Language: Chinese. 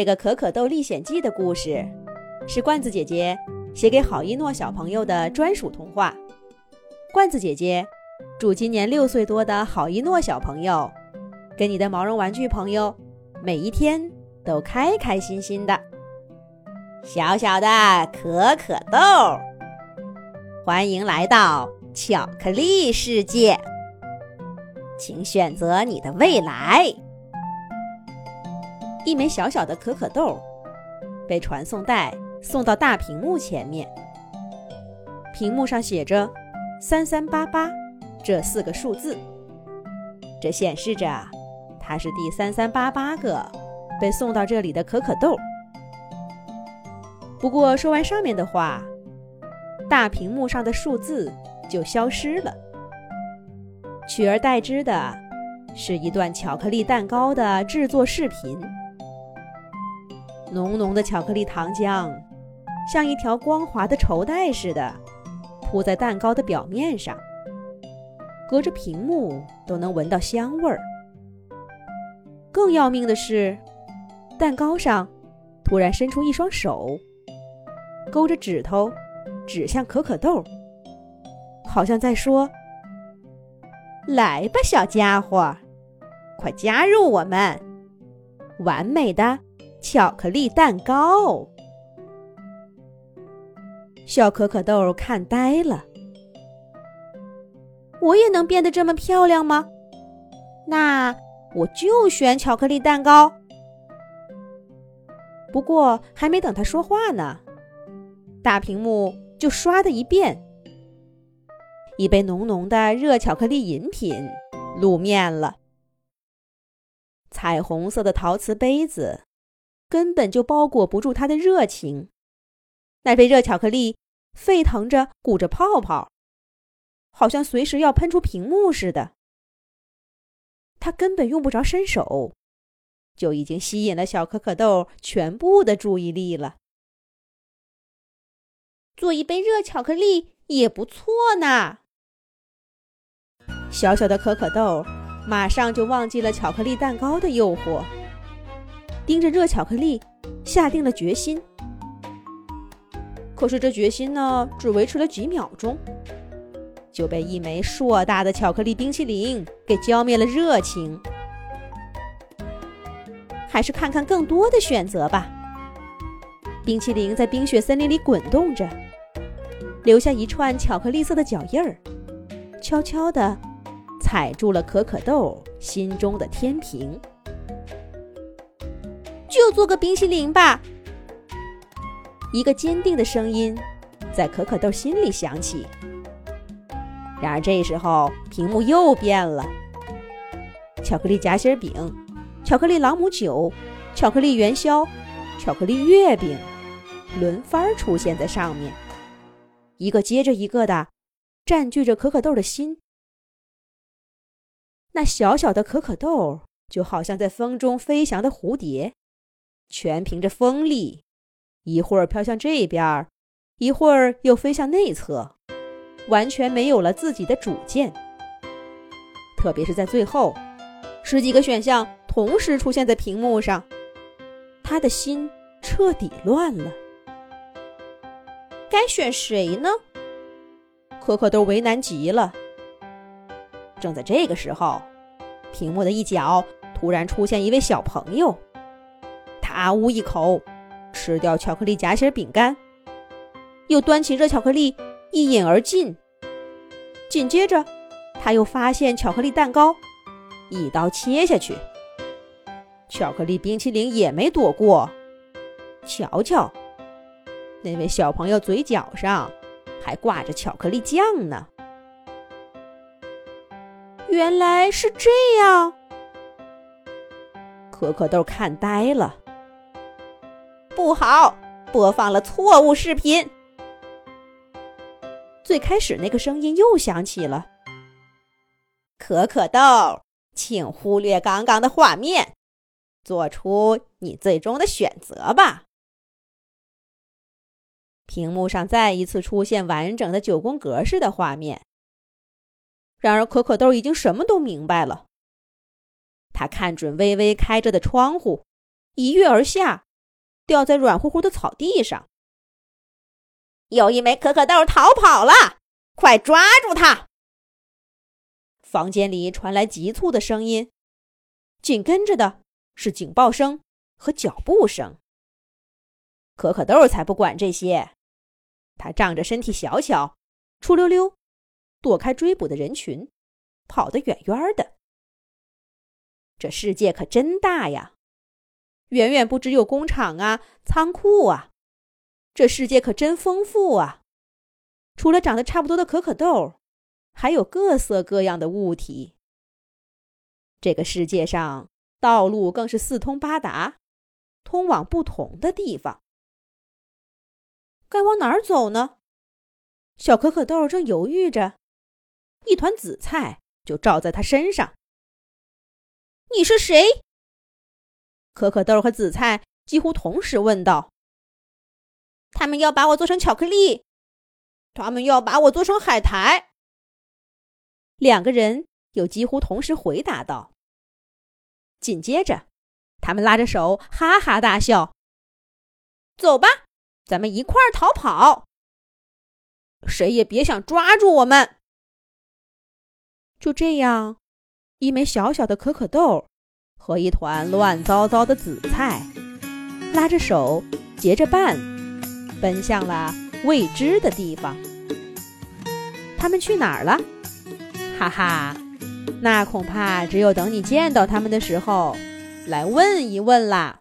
这个《可可豆历险记》的故事，是罐子姐姐写给郝一诺小朋友的专属童话。罐子姐姐祝今年六岁多的郝一诺小朋友，跟你的毛绒玩具朋友，每一天都开开心心的。小小的可可豆，欢迎来到巧克力世界，请选择你的未来。一枚小小的可可豆被传送带送到大屏幕前面，屏幕上写着“三三八八”这四个数字，这显示着它是第三三八八个被送到这里的可可豆。不过说完上面的话，大屏幕上的数字就消失了，取而代之的是一段巧克力蛋糕的制作视频。浓浓的巧克力糖浆，像一条光滑的绸带似的，铺在蛋糕的表面上，隔着屏幕都能闻到香味儿。更要命的是，蛋糕上突然伸出一双手，勾着指头指向可可豆，好像在说：“来吧，小家伙，快加入我们，完美的！”巧克力蛋糕，小可可豆看呆了。我也能变得这么漂亮吗？那我就选巧克力蛋糕。不过还没等他说话呢，大屏幕就唰的一变，一杯浓浓的热巧克力饮品露面了。彩虹色的陶瓷杯子。根本就包裹不住他的热情，那杯热巧克力沸腾着，鼓着泡泡，好像随时要喷出屏幕似的。他根本用不着伸手，就已经吸引了小可可豆全部的注意力了。做一杯热巧克力也不错呢。小小的可可豆马上就忘记了巧克力蛋糕的诱惑。盯着热巧克力，下定了决心。可是这决心呢，只维持了几秒钟，就被一枚硕大的巧克力冰淇淋给浇灭了热情。还是看看更多的选择吧。冰淇淋在冰雪森林里滚动着，留下一串巧克力色的脚印儿，悄悄地踩住了可可豆心中的天平。就做个冰淇淋吧。一个坚定的声音在可可豆心里响起。然而这时候屏幕又变了，巧克力夹心饼、巧克力朗姆酒、巧克力元宵、巧克力月饼轮番出现在上面，一个接着一个的占据着可可豆的心。那小小的可可豆就好像在风中飞翔的蝴蝶。全凭着风力，一会儿飘向这边，一会儿又飞向内侧，完全没有了自己的主见。特别是在最后，十几个选项同时出现在屏幕上，他的心彻底乱了。该选谁呢？可可豆为难极了。正在这个时候，屏幕的一角突然出现一位小朋友。啊呜一口，吃掉巧克力夹心饼干，又端起热巧克力一饮而尽。紧接着，他又发现巧克力蛋糕，一刀切下去。巧克力冰淇淋也没躲过。瞧瞧，那位小朋友嘴角上还挂着巧克力酱呢。原来是这样，可可豆看呆了。不好，播放了错误视频。最开始那个声音又响起了。可可豆，请忽略刚刚的画面，做出你最终的选择吧。屏幕上再一次出现完整的九宫格式的画面。然而，可可豆已经什么都明白了。他看准微微开着的窗户，一跃而下。掉在软乎乎的草地上。有一枚可可豆逃跑了，快抓住它！房间里传来急促的声音，紧跟着的是警报声和脚步声。可可豆才不管这些，他仗着身体小巧，出溜溜躲开追捕的人群，跑得远远的。这世界可真大呀，远远不只有工厂啊、仓库啊。这世界可真丰富啊！除了长得差不多的可可豆，还有各色各样的物体。这个世界上道路更是四通八达，通往不同的地方。该往哪儿走呢？小可可豆正犹豫着，一团紫菜就照在他身上。你是谁？可可豆和紫菜几乎同时问道。他们要把我做成巧克力，他们要把我做成海苔。两个人又几乎同时回答道。紧接着，他们拉着手哈哈大笑：“走吧，咱们一块儿逃跑！谁也别想抓住我们！”就这样，一枚小小的可可豆和一团乱糟糟的紫菜，拉着手，结着伴。奔向了未知的地方，他们去哪儿了？哈哈，那恐怕只有等你见到他们的时候来问一问啦。